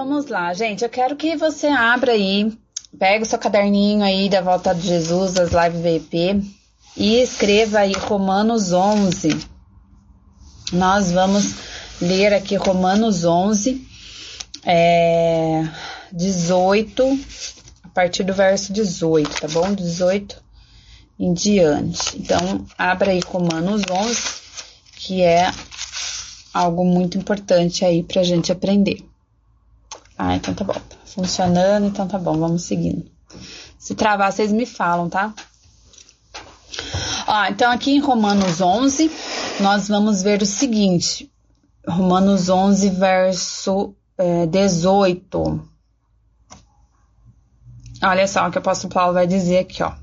vamos lá, gente. Eu quero que você abra aí, pega o seu caderninho aí da Volta de Jesus, das Live VP, e escreva aí Romanos 11. Nós vamos ler aqui Romanos 11, é, 18, a partir do verso 18, tá bom? 18 em diante. Então, abra aí Romanos 11, que é algo muito importante aí pra gente aprender. Ah, então tá bom. Tá funcionando, então tá bom, vamos seguindo. Se travar, vocês me falam, tá? Ó, então aqui em Romanos 11, nós vamos ver o seguinte. Romanos 11, verso é, 18. Olha só o que o apóstolo Paulo vai dizer aqui, ó.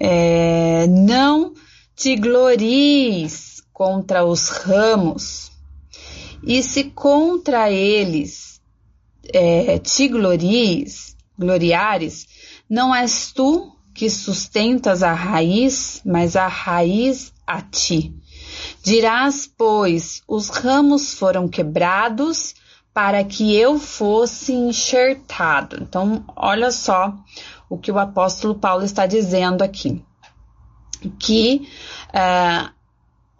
É, não te glories contra os ramos, e se contra eles é, te glories, gloriares, não és tu que sustentas a raiz, mas a raiz a ti. Dirás, pois, os ramos foram quebrados para que eu fosse enxertado. Então, olha só o que o apóstolo Paulo está dizendo aqui. Que uh,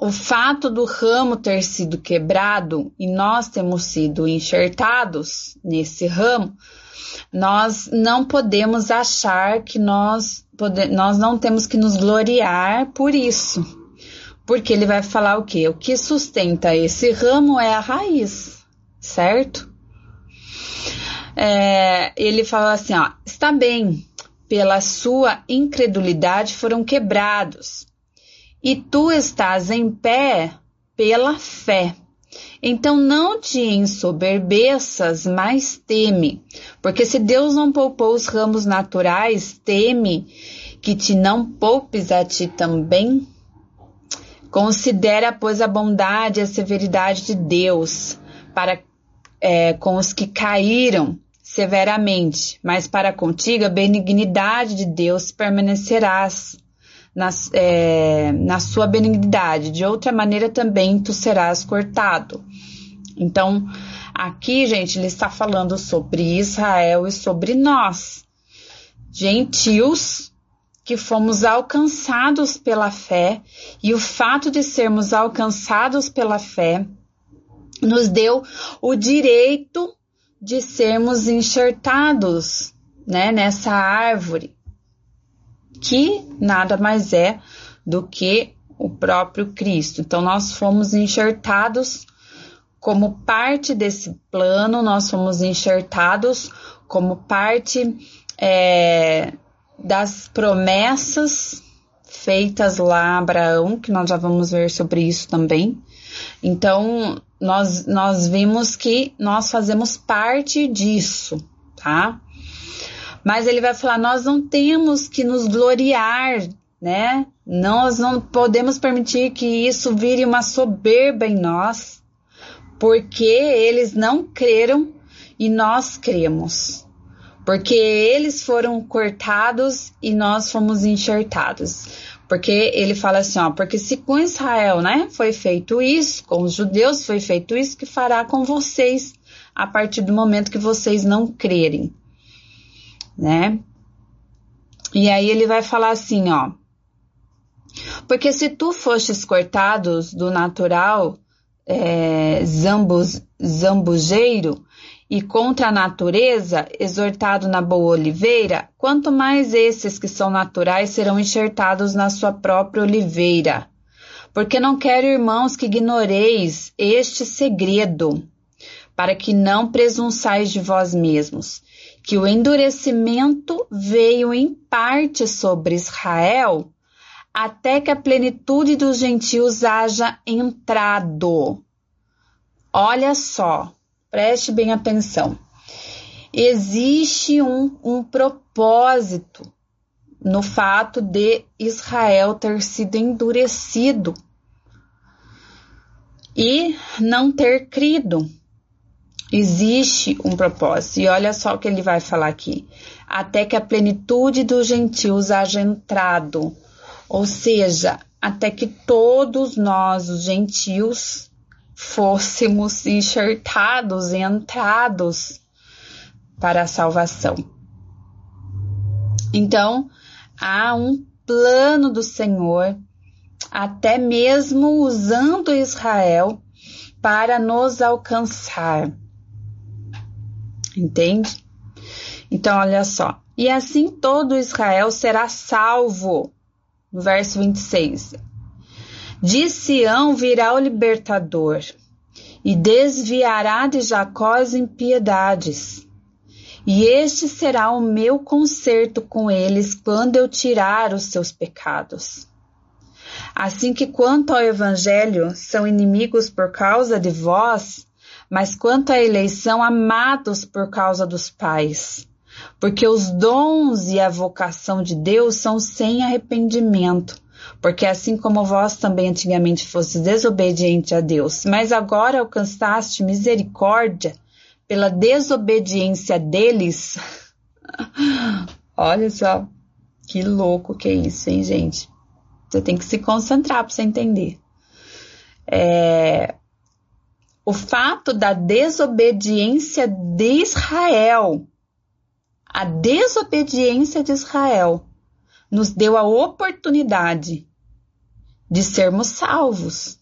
o fato do ramo ter sido quebrado e nós temos sido enxertados nesse ramo, nós não podemos achar que nós, pode, nós não temos que nos gloriar por isso. Porque ele vai falar o quê? O que sustenta esse ramo é a raiz, certo? É, ele fala assim: ó, está bem, pela sua incredulidade foram quebrados e tu estás em pé pela fé. Então não te ensoberbeças, mas teme, porque se Deus não poupou os ramos naturais, teme que te não poupes a ti também. Considera, pois, a bondade e a severidade de Deus para é, com os que caíram severamente, mas para contigo a benignidade de Deus permanecerás na, é, na sua benignidade, de outra maneira também tu serás cortado. Então, aqui, gente, ele está falando sobre Israel e sobre nós, gentios que fomos alcançados pela fé, e o fato de sermos alcançados pela fé nos deu o direito de sermos enxertados né, nessa árvore que nada mais é do que o próprio Cristo. Então, nós fomos enxertados como parte desse plano, nós fomos enxertados como parte é, das promessas feitas lá a Abraão, que nós já vamos ver sobre isso também. Então, nós, nós vimos que nós fazemos parte disso, tá? Mas ele vai falar: nós não temos que nos gloriar, né? Nós não podemos permitir que isso vire uma soberba em nós, porque eles não creram e nós cremos. Porque eles foram cortados e nós fomos enxertados. Porque ele fala assim, ó, porque se com Israel, né, foi feito isso, com os judeus foi feito isso, que fará com vocês a partir do momento que vocês não crerem né? E aí ele vai falar assim, ó. Porque se tu fostes cortados do natural é, zambujeiro e contra a natureza, exortado na boa oliveira, quanto mais esses que são naturais serão enxertados na sua própria oliveira. Porque não quero, irmãos, que ignoreis este segredo, para que não presunçais de vós mesmos, que o endurecimento veio em parte sobre Israel até que a plenitude dos gentios haja entrado. Olha só, preste bem atenção. Existe um, um propósito no fato de Israel ter sido endurecido e não ter crido Existe um propósito. E olha só o que ele vai falar aqui. Até que a plenitude dos gentios haja entrado. Ou seja, até que todos nós, os gentios, fôssemos enxertados e entrados para a salvação. Então, há um plano do Senhor, até mesmo usando Israel para nos alcançar. Entende? Então, olha só. E assim todo Israel será salvo. No verso 26. De Sião virá o libertador, e desviará de Jacó as impiedades. E este será o meu conserto com eles quando eu tirar os seus pecados. Assim que quanto ao evangelho são inimigos por causa de vós, mas quanto à eleição amados por causa dos pais porque os dons e a vocação de Deus são sem arrependimento. Porque assim como vós também antigamente fostes desobediente a Deus, mas agora alcançaste misericórdia pela desobediência deles. Olha só, que louco que é isso, hein, gente? Você tem que se concentrar para você entender. É, o fato da desobediência de Israel a desobediência de Israel nos deu a oportunidade de sermos salvos,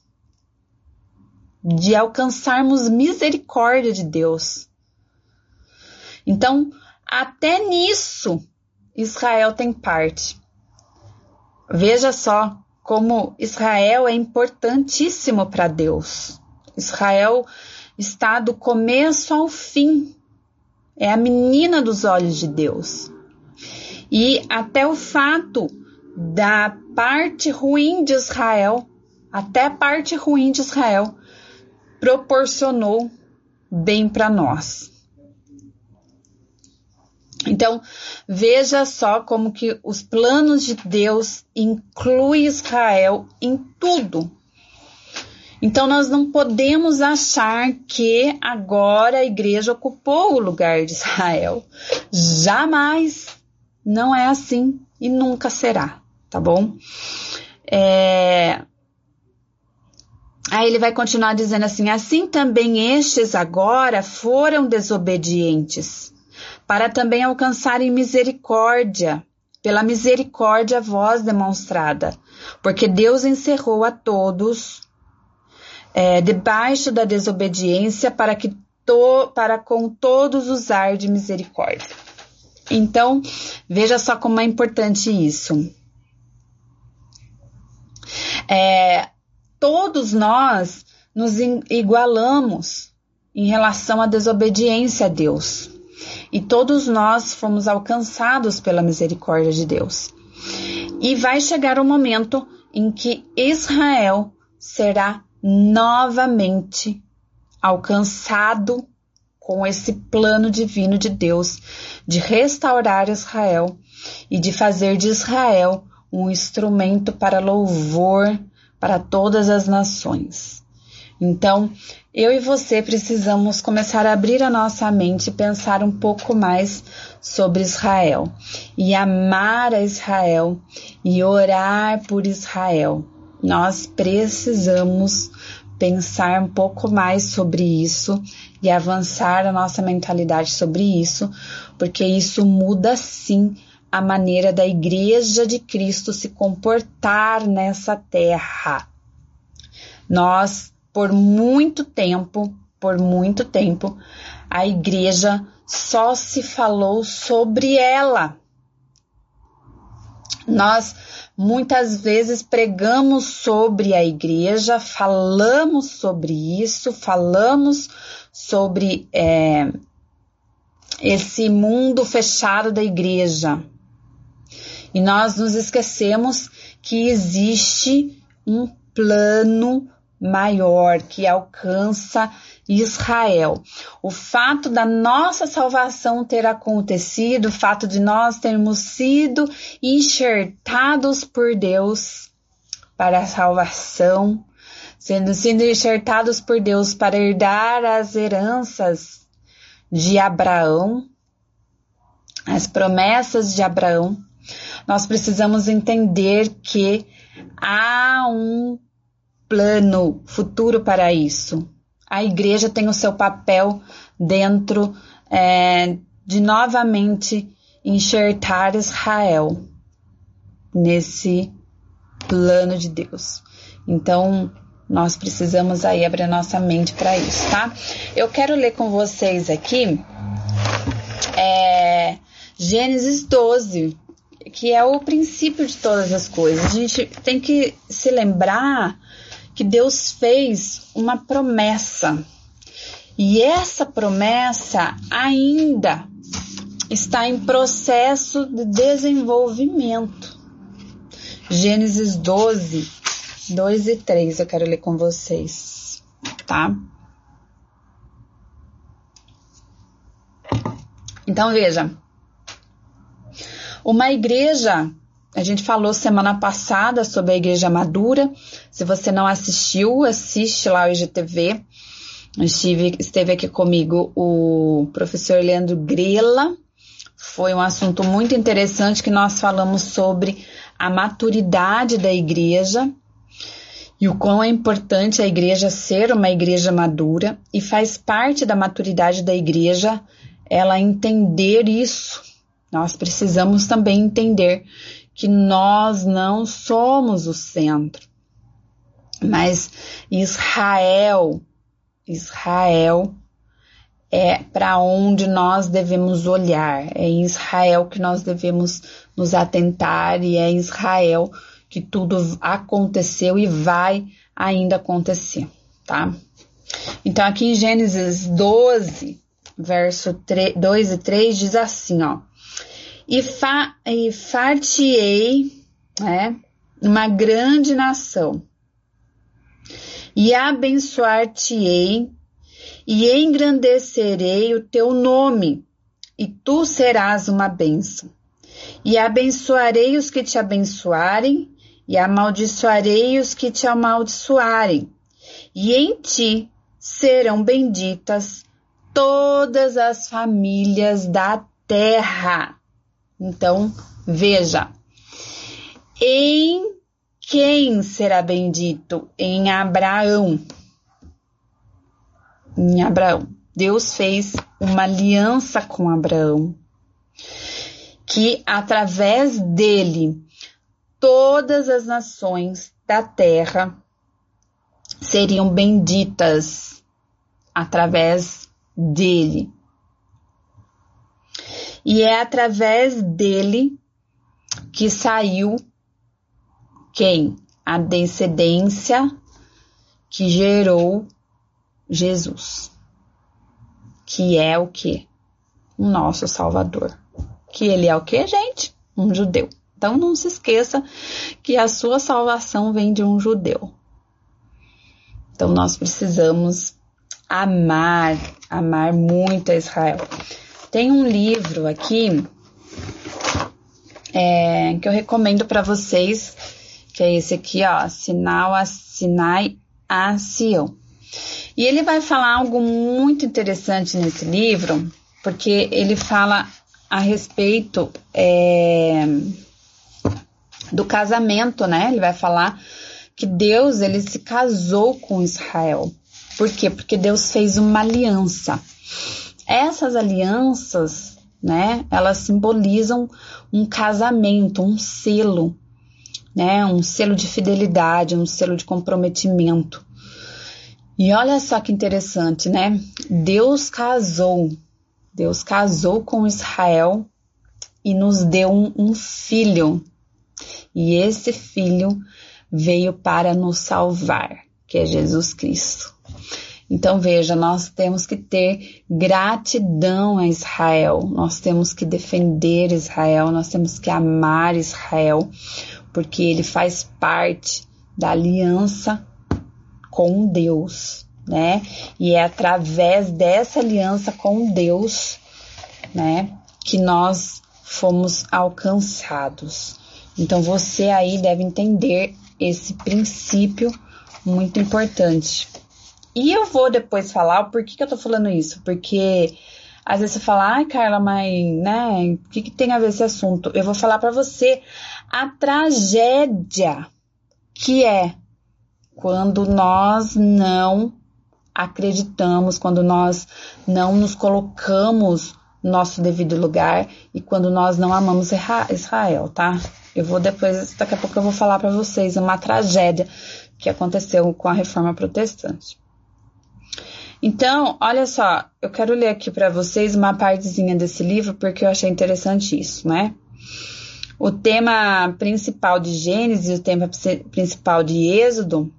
de alcançarmos misericórdia de Deus. Então, até nisso, Israel tem parte. Veja só como Israel é importantíssimo para Deus. Israel está do começo ao fim é a menina dos olhos de Deus. E até o fato da parte ruim de Israel, até a parte ruim de Israel, proporcionou bem para nós. Então, veja só como que os planos de Deus incluem Israel em tudo então, nós não podemos achar que agora a igreja ocupou o lugar de Israel. Jamais. Não é assim e nunca será, tá bom? É... Aí ele vai continuar dizendo assim: assim também estes agora foram desobedientes, para também alcançarem misericórdia, pela misericórdia vós demonstrada, porque Deus encerrou a todos é, debaixo da desobediência para que to, para com todos usar de misericórdia. Então, veja só como é importante isso. É, todos nós nos igualamos em relação à desobediência a Deus. E todos nós fomos alcançados pela misericórdia de Deus. E vai chegar o momento em que Israel será novamente alcançado com esse plano divino de Deus de restaurar Israel e de fazer de Israel um instrumento para louvor para todas as nações. Então, eu e você precisamos começar a abrir a nossa mente e pensar um pouco mais sobre Israel e amar a Israel e orar por Israel nós precisamos pensar um pouco mais sobre isso e avançar a nossa mentalidade sobre isso, porque isso muda sim a maneira da Igreja de Cristo se comportar nessa terra. Nós, por muito tempo, por muito tempo, a Igreja só se falou sobre ela. Nós Muitas vezes pregamos sobre a igreja, falamos sobre isso, falamos sobre é, esse mundo fechado da igreja. E nós nos esquecemos que existe um plano maior que alcança Israel. O fato da nossa salvação ter acontecido, o fato de nós termos sido enxertados por Deus para a salvação, sendo, sendo enxertados por Deus para herdar as heranças de Abraão, as promessas de Abraão, nós precisamos entender que há um plano futuro para isso. A igreja tem o seu papel dentro é, de novamente enxertar Israel nesse plano de Deus. Então, nós precisamos aí abrir nossa mente para isso, tá? Eu quero ler com vocês aqui é, Gênesis 12, que é o princípio de todas as coisas. A gente tem que se lembrar que Deus fez uma promessa. E essa promessa ainda está em processo de desenvolvimento. Gênesis 12, 2 e 3, eu quero ler com vocês, tá? Então veja, uma igreja, a gente falou semana passada sobre a igreja madura. Se você não assistiu, assiste lá o IGTV. Estive, esteve aqui comigo o professor Leandro Grela. Foi um assunto muito interessante que nós falamos sobre a maturidade da igreja e o quão é importante a igreja ser uma igreja madura e faz parte da maturidade da igreja ela entender isso nós precisamos também entender que nós não somos o centro, mas Israel, Israel é para onde nós devemos olhar, é em Israel que nós devemos nos atentar e é em Israel que tudo aconteceu e vai ainda acontecer, tá? Então aqui em Gênesis 12, verso 3, 2 e 3 diz assim, ó: e, fa, e fartiei né, uma grande nação, e abençoar-te-ei, e engrandecerei o teu nome, e tu serás uma bênção. E abençoarei os que te abençoarem, e amaldiçoarei os que te amaldiçoarem, e em ti serão benditas todas as famílias da terra. Então, veja, em quem será bendito? Em Abraão. Em Abraão. Deus fez uma aliança com Abraão, que através dele todas as nações da terra seriam benditas através dele. E é através dele que saiu quem? A descendência que gerou Jesus, que é o que? O nosso Salvador. Que ele é o que, gente? Um judeu. Então não se esqueça que a sua salvação vem de um judeu. Então nós precisamos amar, amar muito a Israel. Tem um livro aqui é, que eu recomendo para vocês, que é esse aqui, ó, Sinal a Sinai a Sião. E ele vai falar algo muito interessante nesse livro, porque ele fala a respeito é, do casamento, né? Ele vai falar que Deus ele se casou com Israel. Por quê? Porque Deus fez uma aliança. Essas alianças, né, elas simbolizam um casamento, um selo, né, um selo de fidelidade, um selo de comprometimento. E olha só que interessante, né? Deus casou, Deus casou com Israel e nos deu um, um filho. E esse filho veio para nos salvar, que é Jesus Cristo. Então veja, nós temos que ter gratidão a Israel, nós temos que defender Israel, nós temos que amar Israel, porque ele faz parte da aliança com Deus, né? E é através dessa aliança com Deus, né, que nós fomos alcançados. Então você aí deve entender esse princípio muito importante. E eu vou depois falar por que, que eu tô falando isso, porque às vezes você fala, ai Carla, mas, né, o que, que tem a ver esse assunto? Eu vou falar para você a tragédia que é quando nós não acreditamos, quando nós não nos colocamos nosso devido lugar e quando nós não amamos Israel, tá? Eu vou depois, daqui a pouco eu vou falar para vocês uma tragédia que aconteceu com a reforma protestante. Então, olha só, eu quero ler aqui para vocês uma partezinha desse livro porque eu achei interessante isso, né? O tema principal de Gênesis e o tema principal de Êxodo,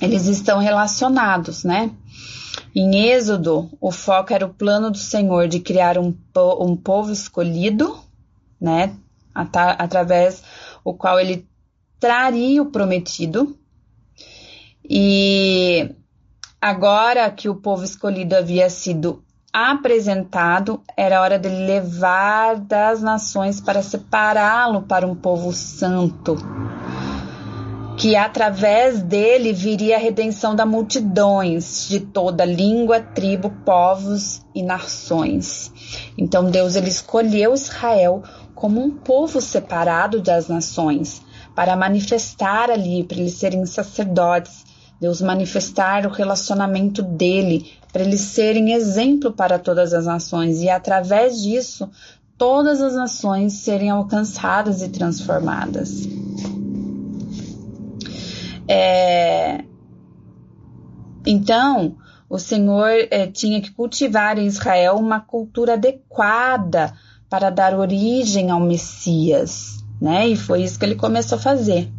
eles estão relacionados, né? Em Êxodo, o foco era o plano do Senhor de criar um, um povo escolhido, né? através o qual ele traria o prometido. E agora que o povo escolhido havia sido apresentado, era hora de levar das nações para separá-lo para um povo santo, que através dele viria a redenção da multidões de toda língua, tribo, povos e nações. Então Deus ele escolheu Israel como um povo separado das nações, para manifestar ali, para eles serem sacerdotes, Deus manifestar o relacionamento dele, para eles serem exemplo para todas as nações e através disso todas as nações serem alcançadas e transformadas. É... Então, o Senhor é, tinha que cultivar em Israel uma cultura adequada para dar origem ao Messias, né? E foi isso que ele começou a fazer.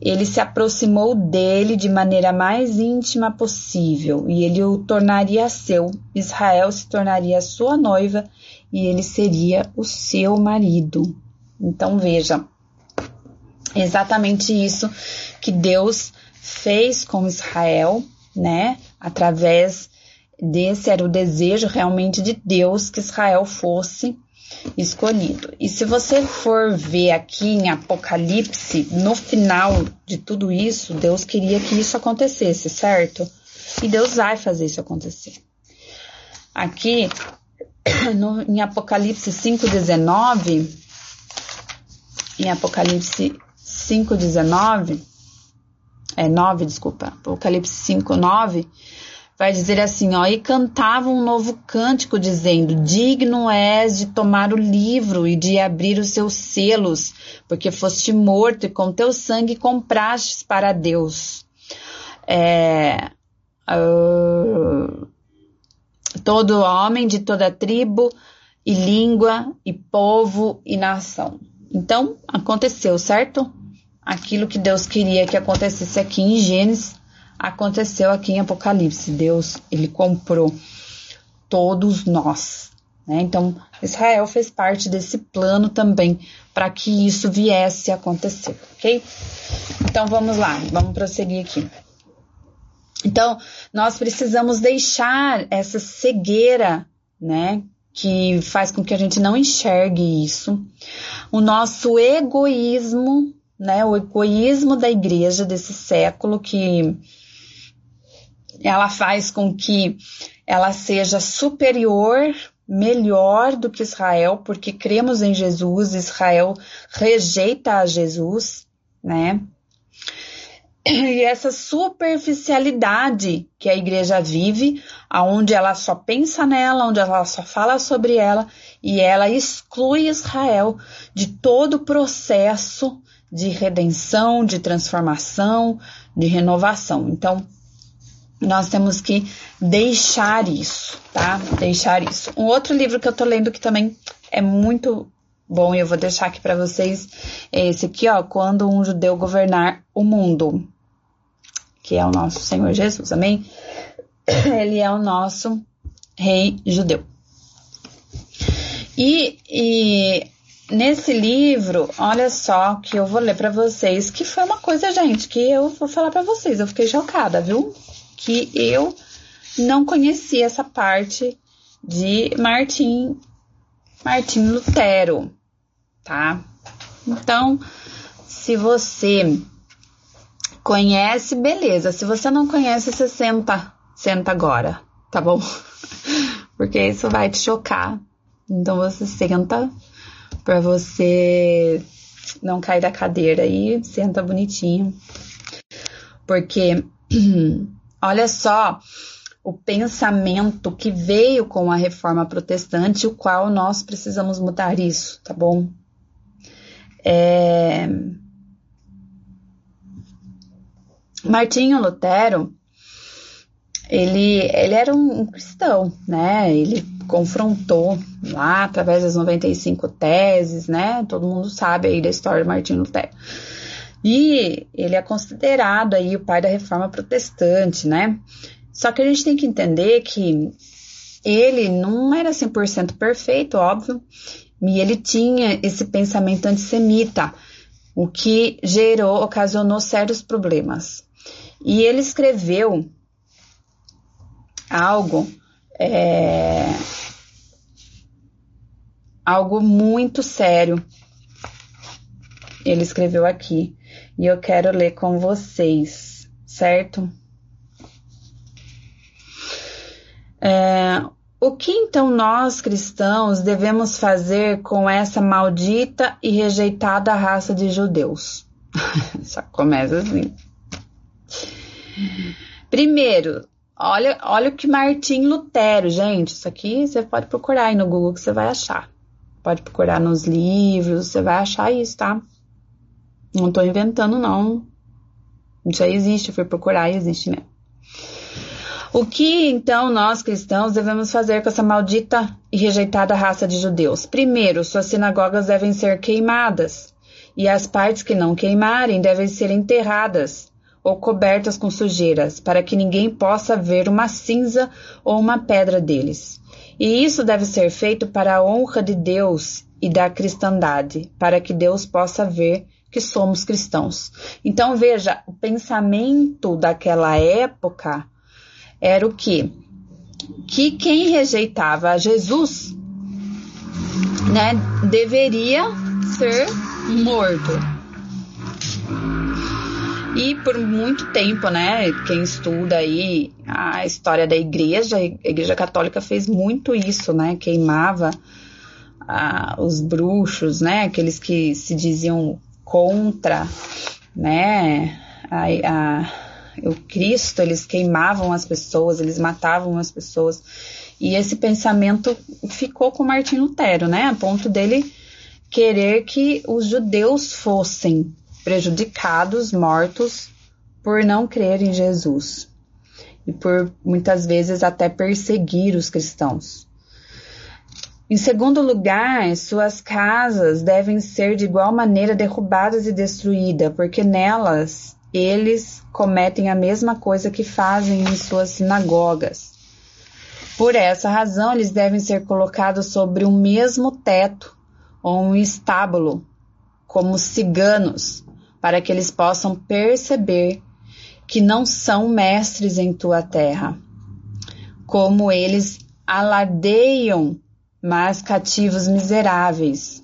Ele se aproximou dele de maneira mais íntima possível e ele o tornaria seu. Israel se tornaria sua noiva e ele seria o seu marido. Então veja, exatamente isso que Deus fez com Israel, né? Através desse era o desejo realmente de Deus que Israel fosse escolhido. E se você for ver aqui em Apocalipse, no final de tudo isso, Deus queria que isso acontecesse, certo? E Deus vai fazer isso acontecer. Aqui no, em Apocalipse 5,19, em Apocalipse 5,19, é 9, desculpa, Apocalipse 5, 9, vai dizer assim, ó, e cantava um novo cântico dizendo: Digno és de tomar o livro e de abrir os seus selos, porque foste morto e com teu sangue comprastes para Deus. É, uh, todo homem de toda tribo e língua e povo e nação. Então, aconteceu, certo? Aquilo que Deus queria que acontecesse aqui em Gênesis aconteceu aqui em Apocalipse. Deus, ele comprou todos nós. Né? Então, Israel fez parte desse plano também para que isso viesse a acontecer, ok? Então, vamos lá, vamos prosseguir aqui. Então, nós precisamos deixar essa cegueira, né? Que faz com que a gente não enxergue isso. O nosso egoísmo, né? O egoísmo da igreja desse século que ela faz com que ela seja superior, melhor do que Israel, porque cremos em Jesus, Israel rejeita a Jesus, né? E essa superficialidade que a igreja vive, aonde ela só pensa nela, onde ela só fala sobre ela, e ela exclui Israel de todo o processo de redenção, de transformação, de renovação. Então, nós temos que deixar isso, tá? Deixar isso. Um outro livro que eu tô lendo que também é muito bom e eu vou deixar aqui para vocês é esse aqui, ó, Quando um judeu governar o mundo, que é o nosso Senhor Jesus, amém? Ele é o nosso rei judeu. E, e nesse livro, olha só que eu vou ler para vocês, que foi uma coisa, gente, que eu vou falar para vocês, eu fiquei chocada, viu? Que eu não conhecia essa parte de Martim, Martim Lutero, tá? Então, se você conhece, beleza. Se você não conhece, você senta, senta agora, tá bom? Porque isso vai te chocar. Então você senta para você não cair da cadeira e senta bonitinho. Porque Olha só o pensamento que veio com a reforma protestante, o qual nós precisamos mudar isso, tá bom? É... Martinho Lutero, ele, ele era um, um cristão, né? Ele confrontou lá através das 95 teses, né? Todo mundo sabe aí da história de Martinho Lutero. E ele é considerado aí o pai da reforma protestante, né? Só que a gente tem que entender que ele não era 100% perfeito, óbvio, e ele tinha esse pensamento antissemita, o que gerou, ocasionou sérios problemas. E ele escreveu algo, é, algo muito sério. Ele escreveu aqui e eu quero ler com vocês, certo? É, o que então nós cristãos devemos fazer com essa maldita e rejeitada raça de judeus? Só começa assim. Primeiro, olha, olha o que Martim Lutero, gente. Isso aqui você pode procurar aí no Google que você vai achar. Pode procurar nos livros, você vai achar isso, tá? Não tô inventando, não. Isso aí existe, eu fui procurar e existe mesmo. O que então nós cristãos devemos fazer com essa maldita e rejeitada raça de judeus? Primeiro, suas sinagogas devem ser queimadas, e as partes que não queimarem devem ser enterradas ou cobertas com sujeiras, para que ninguém possa ver uma cinza ou uma pedra deles. E isso deve ser feito para a honra de Deus e da cristandade, para que Deus possa ver que somos cristãos. Então veja, o pensamento daquela época era o que? Que quem rejeitava Jesus, né, deveria ser morto. E por muito tempo, né, quem estuda aí a história da igreja, a igreja católica fez muito isso, né, queimava ah, os bruxos, né, aqueles que se diziam contra, né, a, a, o Cristo, eles queimavam as pessoas, eles matavam as pessoas. E esse pensamento ficou com Martin Lutero, né, a ponto dele querer que os judeus fossem prejudicados, mortos por não crer em Jesus e por muitas vezes até perseguir os cristãos. Em segundo lugar, suas casas devem ser de igual maneira derrubadas e destruídas, porque nelas eles cometem a mesma coisa que fazem em suas sinagogas. Por essa razão, eles devem ser colocados sobre o mesmo teto ou um estábulo, como ciganos, para que eles possam perceber que não são mestres em tua terra, como eles alardeiam, mas cativos miseráveis.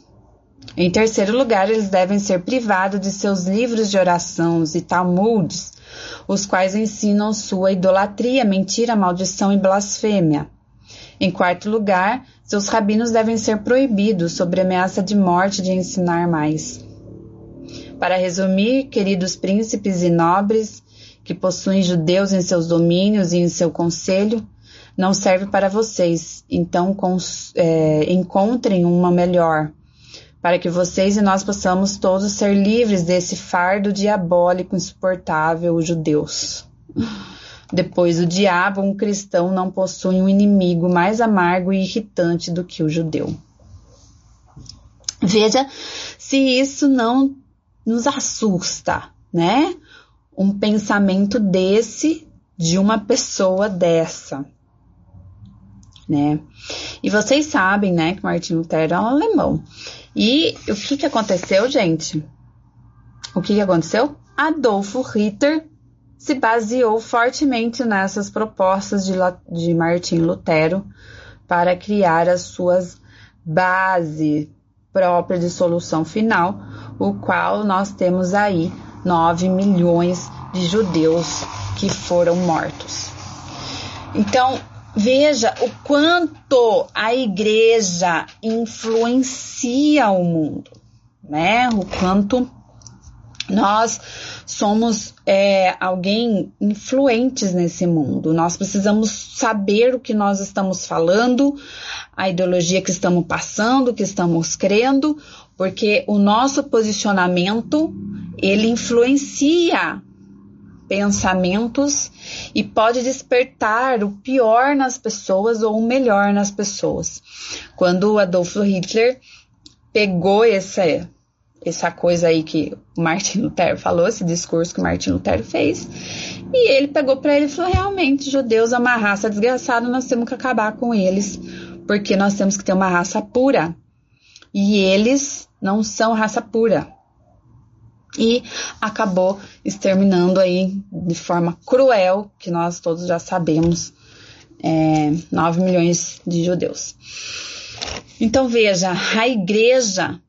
Em terceiro lugar, eles devem ser privados de seus livros de orações e talmudes, os quais ensinam sua idolatria, mentira, maldição e blasfêmia. Em quarto lugar, seus rabinos devem ser proibidos, sob ameaça de morte, de ensinar mais. Para resumir, queridos príncipes e nobres, que possuem judeus em seus domínios e em seu conselho, não serve para vocês, então é, encontrem uma melhor, para que vocês e nós possamos todos ser livres desse fardo diabólico insuportável, os judeus. Depois do diabo, um cristão não possui um inimigo mais amargo e irritante do que o judeu. Veja se isso não nos assusta, né? Um pensamento desse de uma pessoa dessa, né? E vocês sabem, né, que Martin Lutero é um alemão. E o que que aconteceu, gente? O que que aconteceu? Adolfo Ritter se baseou fortemente nessas propostas de, de Martin Lutero para criar as suas bases próprias de solução final, o qual nós temos aí 9 milhões de judeus que foram mortos. Então, veja o quanto a igreja influencia o mundo, né? O quanto Nós somos é, alguém influentes nesse mundo. Nós precisamos saber o que nós estamos falando, a ideologia que estamos passando, que estamos crendo, porque o nosso posicionamento ele influencia pensamentos e pode despertar o pior nas pessoas ou o melhor nas pessoas. Quando Adolf Hitler pegou essa essa coisa aí que Martin Lutero falou, esse discurso que Martin Lutero fez, e ele pegou para ele e falou: realmente, judeus é uma raça desgraçada, nós temos que acabar com eles, porque nós temos que ter uma raça pura. E eles não são raça pura. E acabou exterminando aí de forma cruel, que nós todos já sabemos, é, 9 milhões de judeus. Então veja, a igreja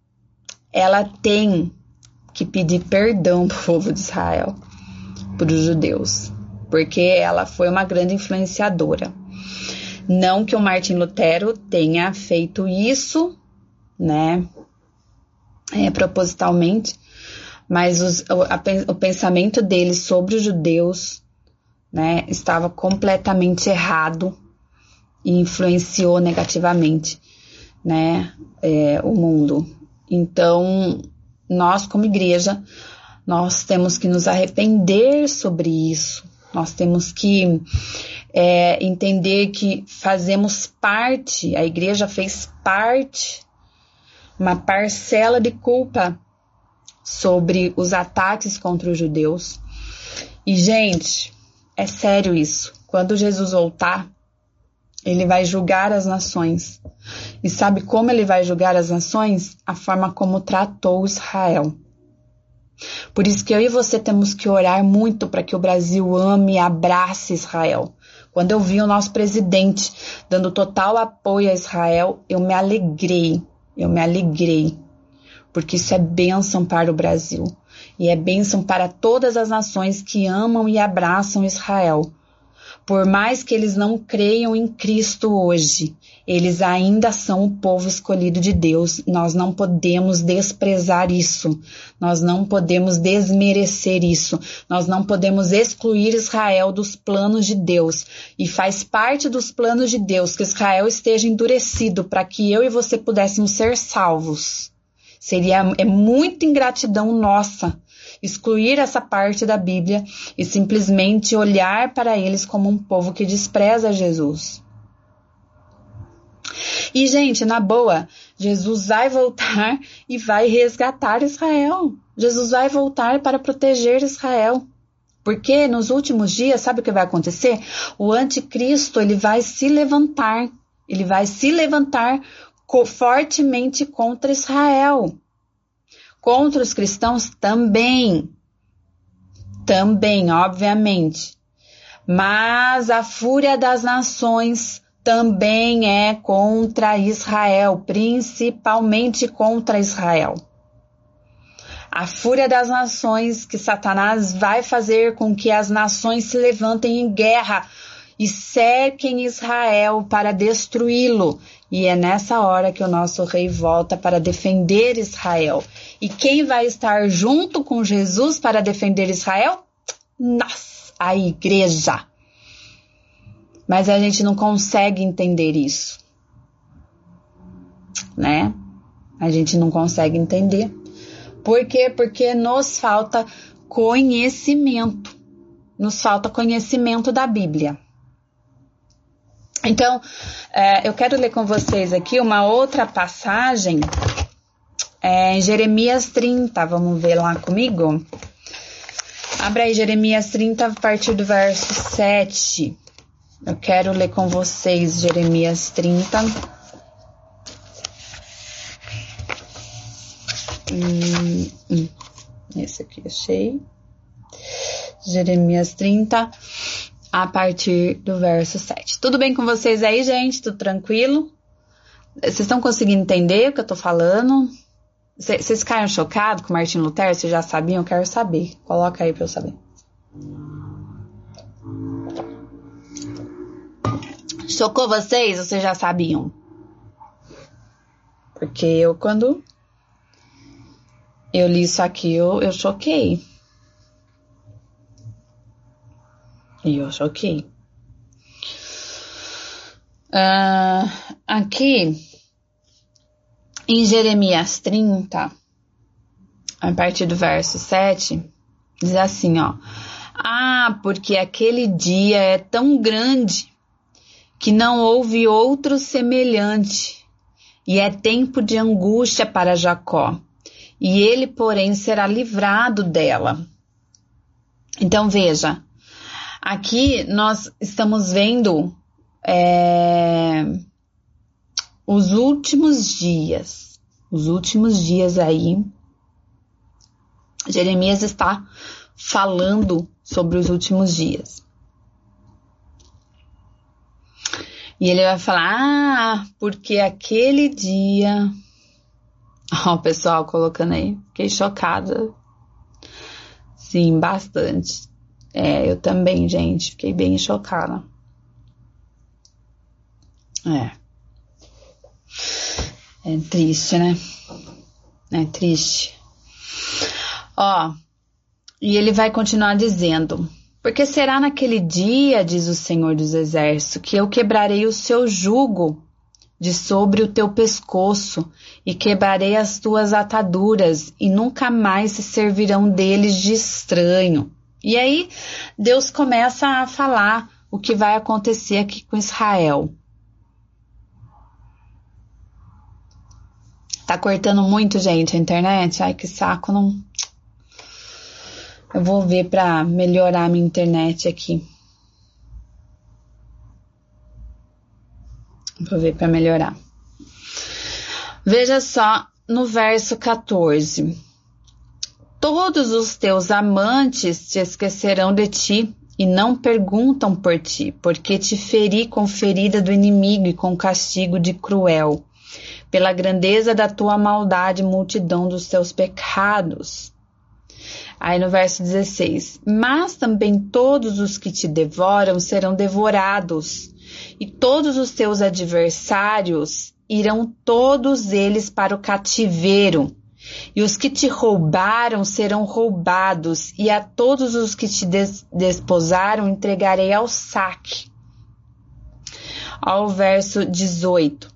ela tem que pedir perdão para o povo de Israel, para os judeus, porque ela foi uma grande influenciadora. Não que o Martin Lutero tenha feito isso, né, é, propositalmente, mas os, o, a, o pensamento dele sobre os judeus, né, estava completamente errado e influenciou negativamente, né, é, o mundo. Então, nós, como igreja, nós temos que nos arrepender sobre isso. Nós temos que é, entender que fazemos parte, a igreja fez parte, uma parcela de culpa sobre os ataques contra os judeus. E, gente, é sério isso. Quando Jesus voltar, ele vai julgar as nações. E sabe como ele vai julgar as nações? A forma como tratou Israel. Por isso que eu e você temos que orar muito para que o Brasil ame e abrace Israel. Quando eu vi o nosso presidente dando total apoio a Israel, eu me alegrei. Eu me alegrei. Porque isso é bênção para o Brasil. E é bênção para todas as nações que amam e abraçam Israel por mais que eles não creiam em Cristo hoje, eles ainda são o povo escolhido de Deus. Nós não podemos desprezar isso. Nós não podemos desmerecer isso. Nós não podemos excluir Israel dos planos de Deus. E faz parte dos planos de Deus que Israel esteja endurecido para que eu e você pudéssemos ser salvos. Seria é muita ingratidão nossa excluir essa parte da Bíblia e simplesmente olhar para eles como um povo que despreza Jesus. E, gente, na boa, Jesus vai voltar e vai resgatar Israel. Jesus vai voltar para proteger Israel. Porque nos últimos dias, sabe o que vai acontecer? O anticristo, ele vai se levantar. Ele vai se levantar fortemente contra Israel. Contra os cristãos também. Também, obviamente. Mas a fúria das nações também é contra Israel, principalmente contra Israel. A fúria das nações que Satanás vai fazer com que as nações se levantem em guerra e cerquem Israel para destruí-lo. E é nessa hora que o nosso rei volta para defender Israel. E quem vai estar junto com Jesus para defender Israel? Nós, a igreja. Mas a gente não consegue entender isso, né? A gente não consegue entender. Por quê? Porque nos falta conhecimento. Nos falta conhecimento da Bíblia. Então, é, eu quero ler com vocês aqui uma outra passagem é, em Jeremias 30. Vamos ver lá comigo? Abra aí Jeremias 30, a partir do verso 7. Eu quero ler com vocês Jeremias 30. Hum, hum. Esse aqui achei. Jeremias 30 a partir do verso 7. Tudo bem com vocês aí, gente? Tudo tranquilo? Vocês estão conseguindo entender o que eu tô falando? Vocês ficaram chocados com Martin Lutero? Vocês já sabiam? Eu quero saber. Coloca aí para eu saber. Chocou vocês ou vocês já sabiam? Porque eu, quando eu li isso aqui, eu, eu choquei. E eu choquei. Uh, aqui, em Jeremias 30, a partir do verso 7, diz assim, ó. Ah, porque aquele dia é tão grande que não houve outro semelhante, e é tempo de angústia para Jacó, e ele, porém, será livrado dela. Então veja, aqui nós estamos vendo é, os últimos dias, os últimos dias aí. Jeremias está falando sobre os últimos dias. E ele vai falar: Ah, porque aquele dia. Ó, o pessoal colocando aí, fiquei chocada. Sim, bastante. É, eu também, gente, fiquei bem chocada. É. É triste, né? É triste. Ó, e ele vai continuar dizendo: Porque será naquele dia, diz o Senhor dos Exércitos, que eu quebrarei o seu jugo de sobre o teu pescoço e quebrarei as tuas ataduras e nunca mais se servirão deles de estranho. E aí Deus começa a falar o que vai acontecer aqui com Israel. Tá cortando muito, gente, a internet? Ai, que saco, não. Eu vou ver para melhorar a minha internet aqui. Vou ver para melhorar. Veja só no verso 14. Todos os teus amantes te esquecerão de ti e não perguntam por ti, porque te feri com ferida do inimigo e com castigo de cruel pela grandeza da tua maldade, multidão dos teus pecados. Aí no verso 16: Mas também todos os que te devoram serão devorados, e todos os teus adversários irão todos eles para o cativeiro. E os que te roubaram serão roubados, e a todos os que te des desposaram entregarei ao saque. Ao verso 18: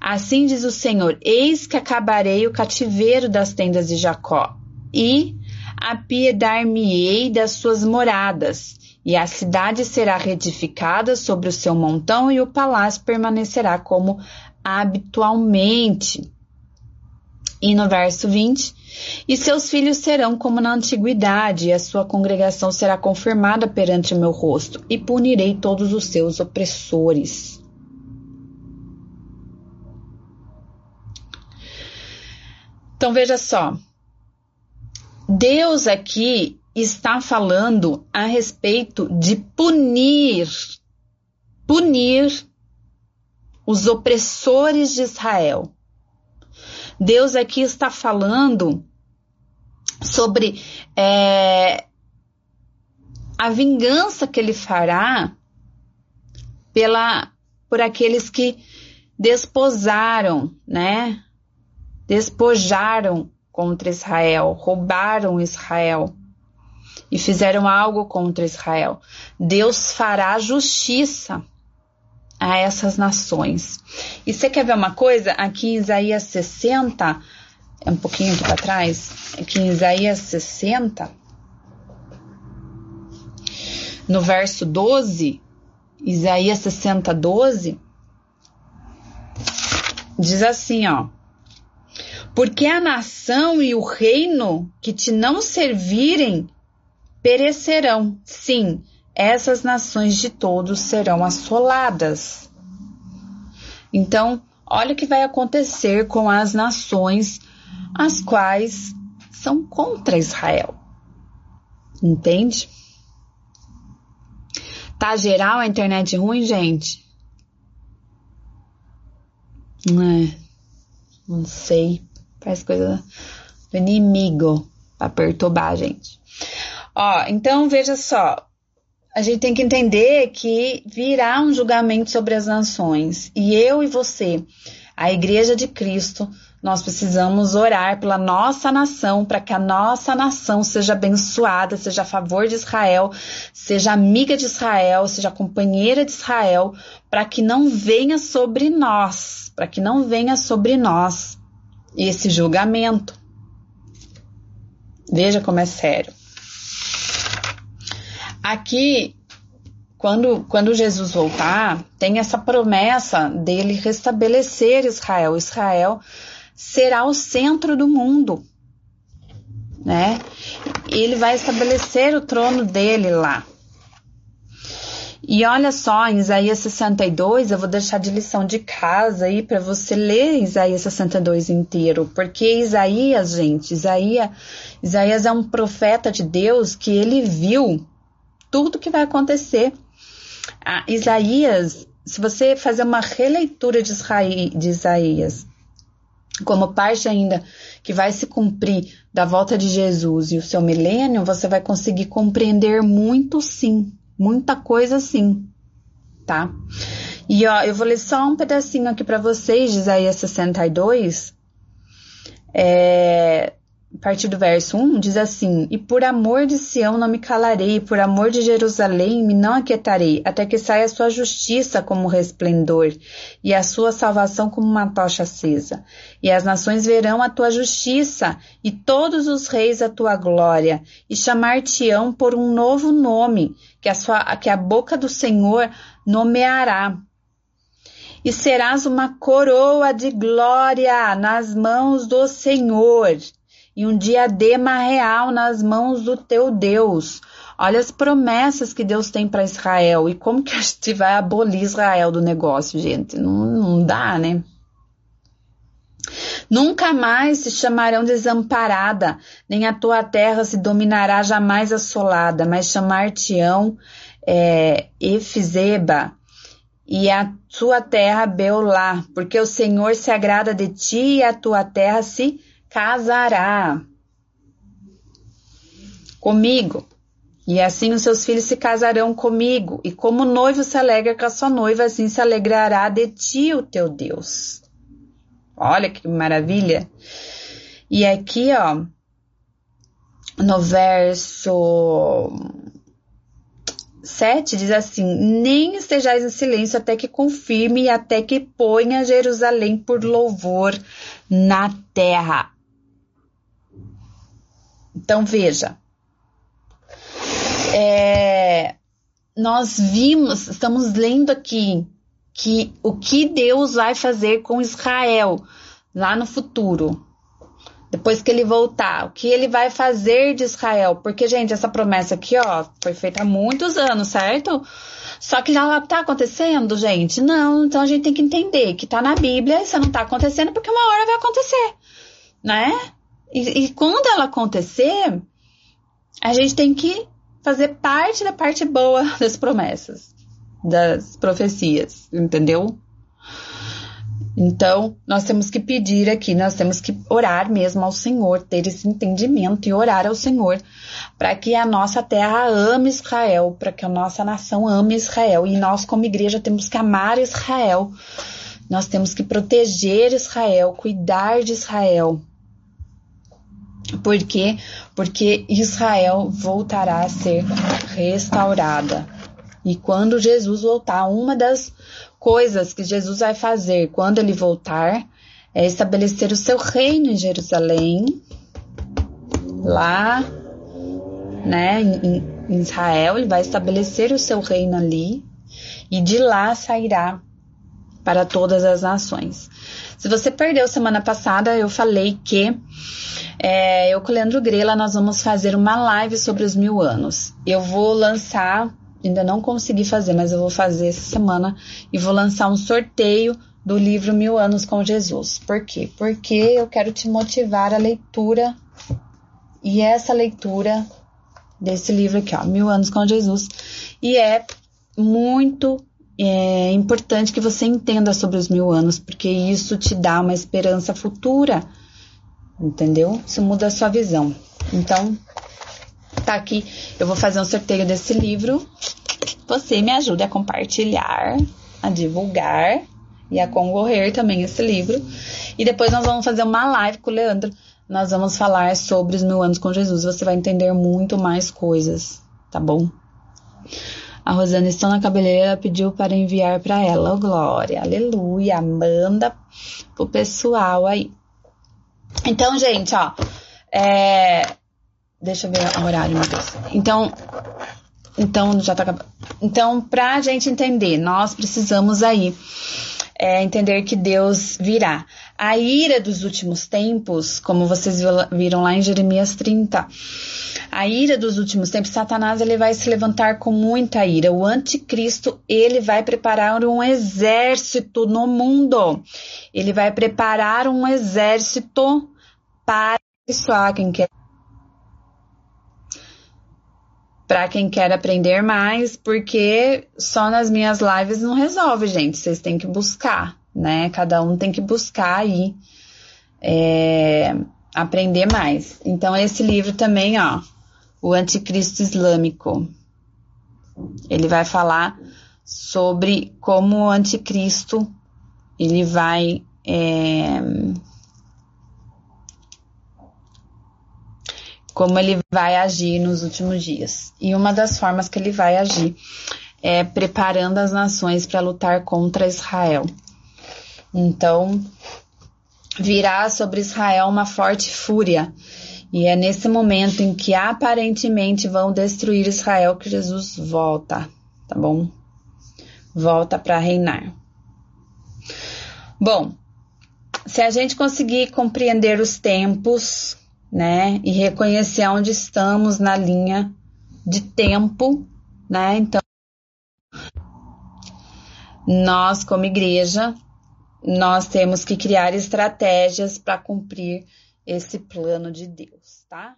Assim diz o Senhor: Eis que acabarei o cativeiro das tendas de Jacó, e apiedar-me-ei das suas moradas, e a cidade será reedificada sobre o seu montão, e o palácio permanecerá como habitualmente. E no verso 20: E seus filhos serão como na antiguidade, e a sua congregação será confirmada perante o meu rosto, e punirei todos os seus opressores. Então veja só, Deus aqui está falando a respeito de punir, punir os opressores de Israel. Deus aqui está falando sobre é, a vingança que ele fará pela por aqueles que desposaram, né, despojaram contra Israel, roubaram Israel e fizeram algo contra Israel. Deus fará justiça a essas nações. E você quer ver uma coisa? Aqui em Isaías 60, é um pouquinho para trás, aqui em Isaías 60, no verso 12, Isaías 60, 12, diz assim, ó. Porque a nação e o reino que te não servirem perecerão. Sim, essas nações de todos serão assoladas. Então, olha o que vai acontecer com as nações as quais são contra Israel. Entende? Tá geral a internet ruim, gente? Não é. Não sei. Faz coisa do inimigo para perturbar a gente. Ó, então veja só. A gente tem que entender que virá um julgamento sobre as nações. E eu e você, a Igreja de Cristo, nós precisamos orar pela nossa nação, para que a nossa nação seja abençoada, seja a favor de Israel, seja amiga de Israel, seja companheira de Israel, para que não venha sobre nós, para que não venha sobre nós esse julgamento. Veja como é sério. Aqui quando, quando Jesus voltar, tem essa promessa dele restabelecer Israel. Israel será o centro do mundo, né? Ele vai estabelecer o trono dele lá. E olha só, em Isaías 62, eu vou deixar de lição de casa aí para você ler Isaías 62 inteiro, porque Isaías, gente, Isaías, Isaías é um profeta de Deus que ele viu tudo que vai acontecer ah, Isaías, se você fazer uma releitura de, Israel, de Isaías, como parte ainda que vai se cumprir da volta de Jesus e o seu milênio, você vai conseguir compreender muito sim, muita coisa sim, tá? E ó, eu vou ler só um pedacinho aqui para vocês de Isaías 62. É, a partir do verso 1, diz assim: E por amor de Sião não me calarei, por amor de Jerusalém me não aquietarei, até que saia a sua justiça como resplendor, e a sua salvação como uma tocha acesa. E as nações verão a tua justiça, e todos os reis a tua glória, e chamar-te-ão por um novo nome, que a, sua, que a boca do Senhor nomeará. E serás uma coroa de glória nas mãos do Senhor e um diadema real nas mãos do teu Deus. Olha as promessas que Deus tem para Israel e como que a gente vai abolir Israel do negócio, gente? Não, não dá, né? Nunca mais se chamarão desamparada, nem a tua terra se dominará jamais assolada, mas chamar-te-ão é, Efizeba e a tua terra Beolá, porque o Senhor se agrada de ti e a tua terra se casará comigo. E assim os seus filhos se casarão comigo, e como o noivo se alegra com a sua noiva, assim se alegrará de ti o teu Deus. Olha que maravilha! E aqui, ó, no verso 7 diz assim: Nem estejais em silêncio até que confirme e até que ponha Jerusalém por louvor na terra. Então veja, é, nós vimos, estamos lendo aqui que o que Deus vai fazer com Israel lá no futuro, depois que ele voltar, o que ele vai fazer de Israel, porque gente, essa promessa aqui, ó, foi feita há muitos anos, certo? Só que já tá acontecendo, gente? Não, então a gente tem que entender que tá na Bíblia, isso não tá acontecendo porque uma hora vai acontecer, né? E, e quando ela acontecer, a gente tem que fazer parte da parte boa das promessas, das profecias, entendeu? Então, nós temos que pedir aqui, nós temos que orar mesmo ao Senhor, ter esse entendimento e orar ao Senhor para que a nossa terra ame Israel, para que a nossa nação ame Israel. E nós, como igreja, temos que amar Israel, nós temos que proteger Israel, cuidar de Israel, por quê? Porque Israel voltará a ser restaurada. E quando Jesus voltar, uma das coisas que Jesus vai fazer quando ele voltar é estabelecer o seu reino em Jerusalém, lá, né, em, Israel, ele vai estabelecer o seu reino ali, e de lá sairá para todas as nações. Se você perdeu semana passada, eu falei que é, eu com o Leandro Grela nós vamos fazer uma live sobre os mil anos. Eu vou lançar, ainda não consegui fazer, mas eu vou fazer essa semana e vou lançar um sorteio do livro Mil Anos com Jesus. Por quê? Porque eu quero te motivar a leitura e essa leitura desse livro aqui, ó, Mil Anos com Jesus. E é muito é importante que você entenda sobre os mil anos, porque isso te dá uma esperança futura, entendeu? Isso muda a sua visão. Então, tá aqui, eu vou fazer um sorteio desse livro. Você me ajuda a compartilhar, a divulgar e a concorrer também esse livro. E depois nós vamos fazer uma live com o Leandro. Nós vamos falar sobre os mil anos com Jesus. Você vai entender muito mais coisas, tá bom? A Rosana está na cabeleireira pediu para enviar para ela. Oh, glória, aleluia. Manda pro pessoal aí. Então, gente, ó. É... Deixa eu ver o horário, meu Deus. Então, então já tá acabando. Então, pra gente entender, nós precisamos aí é, entender que Deus virá. A ira dos últimos tempos, como vocês viram lá em Jeremias 30, a ira dos últimos tempos, Satanás ele vai se levantar com muita ira. O anticristo, ele vai preparar um exército no mundo. Ele vai preparar um exército para quem quer para quem quer aprender mais, porque só nas minhas lives não resolve, gente. Vocês têm que buscar, né? Cada um tem que buscar aí é, aprender mais. Então, esse livro também, ó, O Anticristo Islâmico. Ele vai falar sobre como o anticristo ele vai é, como ele vai agir nos últimos dias. E uma das formas que ele vai agir é preparando as nações para lutar contra Israel. Então, virá sobre Israel uma forte fúria. E é nesse momento em que aparentemente vão destruir Israel que Jesus volta, tá bom? Volta para reinar. Bom, se a gente conseguir compreender os tempos, né? E reconhecer onde estamos na linha de tempo, né? Então, nós, como igreja, nós temos que criar estratégias para cumprir esse plano de Deus, tá?